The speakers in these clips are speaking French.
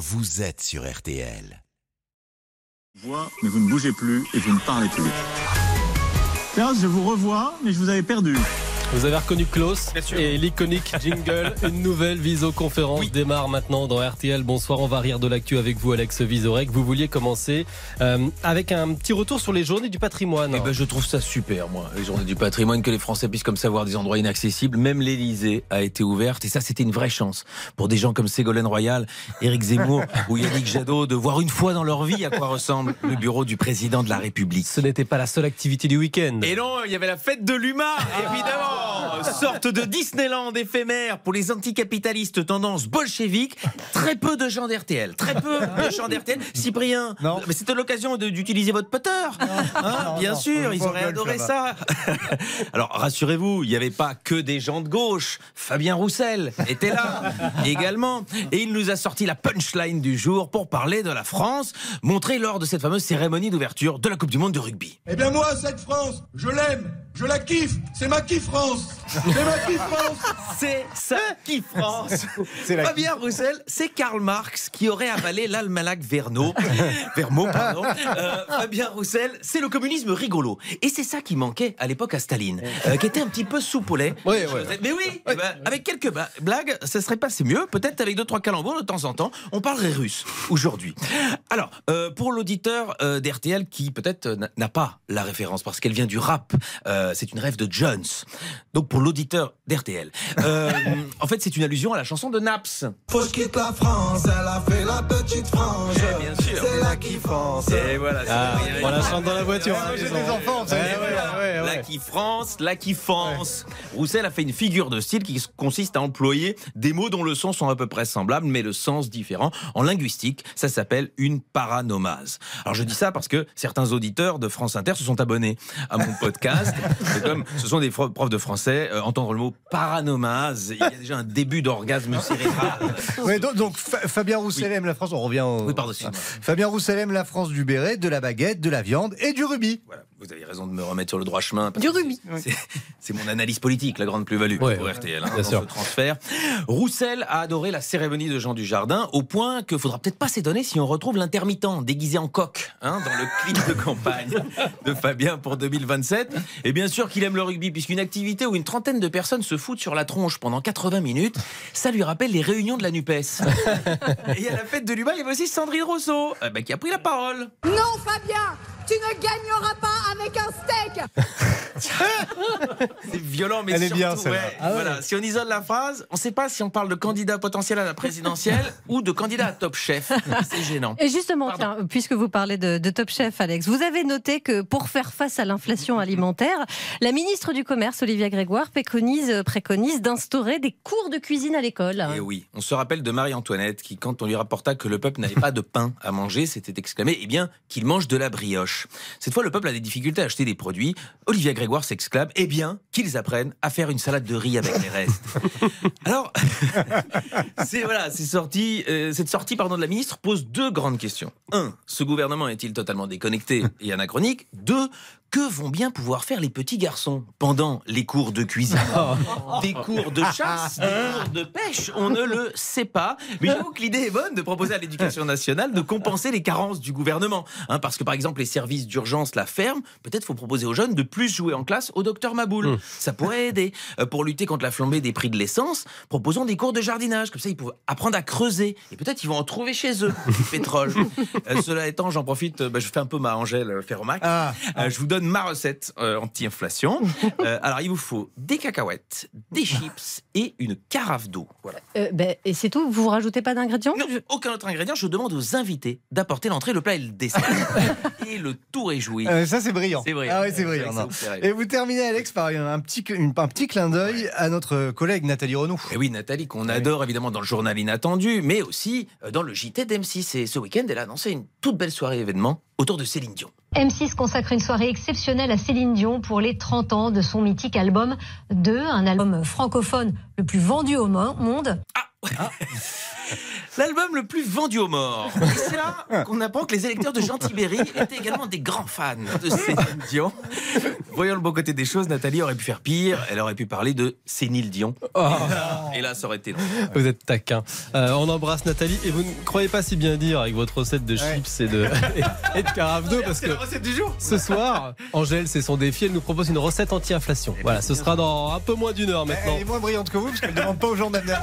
vous êtes sur RTL. Vois, mais vous ne bougez plus et vous ne parlez plus. Là, je vous revois, mais je vous avais perdu. Vous avez reconnu Klaus et l'iconique jingle. Une nouvelle visioconférence démarre maintenant dans RTL. Bonsoir, on va rire de l'actu avec vous, Alex Visorek. Vous vouliez commencer euh, avec un petit retour sur les journées du patrimoine. Eh ben, je trouve ça super, moi, les journées du patrimoine, que les Français puissent comme savoir des endroits inaccessibles. Même l'Elysée a été ouverte et ça, c'était une vraie chance pour des gens comme Ségolène Royal, Éric Zemmour ou Yannick Jadot de voir une fois dans leur vie à quoi ressemble le bureau du président de la République. Ce n'était pas la seule activité du week-end. Et non, il y avait la fête de l'humain, évidemment Sorte de Disneyland éphémère pour les anticapitalistes tendance bolchevique. Très peu de gens d'RTL. Très peu de gens d'RTL. Cyprien, Non. mais c'était l'occasion d'utiliser votre potter. Hein, Non, bien non, sûr, ils auraient adoré ça. Alors rassurez-vous, il n'y avait pas que des gens de gauche. Fabien Roussel était là également. Et il nous a sorti la punchline du jour pour parler de la France, montrée lors de cette fameuse cérémonie d'ouverture de la Coupe du Monde de rugby. Eh bien moi, cette France, je l'aime, je la kiffe, c'est ma kiff France, c'est ma kiff France. C'est ça qui France. C'est la Fabien Roussel, c'est Karl Marx qui aurait avalé l'almanach Verno. Vermo, pardon. Euh, Fabien Roussel, c'est le communisme rigolo. Et c'est ça qui manquait à l'époque à Staline, euh, qui était un petit peu lait. Ouais, ouais. Mais oui, eh ben, avec quelques blagues, ça serait passé mieux. Peut-être avec deux, trois calembours de temps en temps. On parlerait russe aujourd'hui. Alors, euh, pour l'auditeur euh, d'RTL qui peut-être n'a- n'a pas la référence parce qu'elle vient du rap, euh, c'est une rêve de Jones. Donc pour l'auditeur d'RTL, euh, en fait c'est une allusion à la chanson de Naps. Faut que je quitte la France, elle a fait la petite frange. Eh, bien sûr. C'est la kiff France. Et voilà. Ah, on la chante dans la voiture. Ah, j'ai des enfants, vous Ouais, savez. ouais, ouais, ouais. La qui France, la qui France. Roussel a fait une figure de style qui consiste à employer des mots dont le son sont à peu près semblables, mais le sens différent. En linguistique, ça s'appelle une paranomase. Alors je dis ça parce que certains auditeurs de France Inter se sont abonnés à mon podcast. Et comme ce sont des profs de français, euh, entendre le mot paranomase, il y a déjà un début d'orgasme cérébral. Ouais, donc, donc, Fa- Fabien Roussel aime la France. On revient au... Oui, pardon. Fabien Roussel aime la France du béret, de la baguette, de la viande et du rubis. Voilà, vous avez raison de me remettre sur le droit chemin. parce Du rubis. c'est- mon analyse politique, la grande plus-value Ouais, pour ouais, RTL, hein, bien dans sûr. ce transfert. Roussel a adoré la cérémonie de Jean Dujardin, au point que faudra peut-être pas s'étonner si on retrouve l'intermittent déguisé en coq hein, dans le clip de campagne de Fabien pour 2027. Et bien sûr qu'il aime le rugby, puisqu'une activité où une trentaine de personnes se foutent sur la tronche pendant 80 minutes, ça lui rappelle les réunions de la NUPES. Et à la fête de l'humain, il y avait aussi Sandrine Rousseau, euh, bah, qui a pris la parole. Non, Fabien, tu ne gagneras pas avec un steak. C'est violent, mais Elle est surtout, bien, celle-là. ouais, Ah ouais. voilà. Si on isole la phrase, on ne sait pas si on parle de candidat potentiel à la présidentielle ou de candidat à Top Chef. C'est gênant. Et justement, Pardon. tiens, puisque vous parlez de, de Top Chef, Alex, vous avez noté que pour faire face à l'inflation alimentaire, la ministre du Commerce, Olivia Grégoire, préconise, préconise d'instaurer des cours de cuisine à l'école. Et oui, on se rappelle de Marie-Antoinette qui, quand on lui rapporta que le peuple n'avait pas de pain à manger, s'était exclamé eh bien, qu'il mange de la brioche. Cette fois, le peuple a des difficultés à acheter des produits. Olivia Grégoire s'exclame eh bien, qu'ils apprennent à faire une salade de riz avec les restes. Alors, c'est voilà, c'est sorti, euh, cette sortie pardon, de la ministre pose deux grandes questions. Un, ce gouvernement est-il totalement déconnecté et anachronique? Deux, que vont bien pouvoir faire les petits garçons pendant les cours de cuisine Des cours de chasse, des cours de pêche, on ne le sait pas. Mais j'avoue que l'idée est bonne de proposer à l'éducation nationale de compenser les carences du gouvernement. Hein, parce que par exemple, les services d'urgence la ferment, peut-être faut proposer aux jeunes de plus jouer en classe au docteur Maboul. Ça pourrait aider. Euh, pour lutter contre la flambée des prix de l'essence, proposons des cours de jardinage. Comme ça, ils peuvent apprendre à creuser. Et peut-être ils vont en trouver chez eux du pétrole. Euh, cela étant, j'en profite, euh, bah, je fais un peu ma Angèle euh, Ferromac. Ah, Euh, je vous donne ma recette euh, anti-inflation. Euh, alors, il vous faut des cacahuètes, des chips et une carafe d'eau. Voilà. Euh, ben, et c'est tout Vous rajoutez pas d'ingrédients? Non, aucun autre ingrédient. Je demande aux invités d'apporter l'entrée, le plat et le dessert. et le tout réjoui. euh, ça c'est brillant. C'est brillant. Ah oui, c'est brillant. non. Et vous terminez, Alex, par un petit, une- un petit clin d'œil à notre collègue Nathalie Renaud. Et oui, Nathalie, qu'on adore évidemment dans le journal inattendu, mais aussi dans le JT d'M6. Et ce week-end, elle a annoncé une toute belle soirée événement autour de Céline Dion. M6 consacre une soirée exceptionnelle à Céline Dion pour les 30 ans de son mythique album 2, un album francophone le plus vendu au mo- monde. L'album le plus vendu au mort. Et C'est là qu'on apprend que les électeurs de Jean Tibéry étaient également des grands fans de Céline Dion. Voyons le bon côté des choses, Nathalie aurait pu faire pire. Elle aurait pu parler de Cénile Dion. Oh, Et là, ça aurait été. vous êtes taquin. Euh, on embrasse Nathalie et vous ne croyez pas si bien dire avec votre recette de Ouais. chips et de, et, de carafe d'eau parce que recette du jour. ce soir, Angèle, c'est son défi, elle nous propose une recette anti-inflation. Voilà, ce sera dans un peu moins d'une heure maintenant. Elle est moins brillante que vous parce qu'elle ne demande pas aux gens d'amener.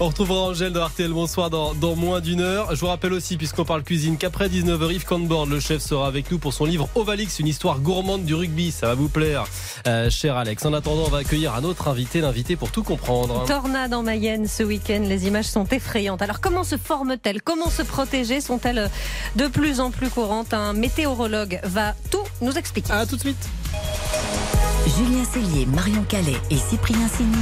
On retrouvera Angèle dans RTL Bonsoir dans, dans moins d'une heure. Je vous rappelle aussi, puisqu'on parle cuisine, qu'après 19h, Yves Canborn, le chef, sera avec nous pour son livre Ovalix, une histoire gourmande du rugby. Ça va vous plaire, euh, cher Alex. En attendant, on va accueillir un autre invité, l'invité pour tout comprendre. Tornade en Mayenne ce week-end, les images sont effrayantes. Alors comment se forment-elles? Comment se protéger? Sont-elles de plus en plus courantes? Un météorologue va tout nous expliquer. À tout de suite. Julien Cellier, Marion Calais et Cyprien Sini.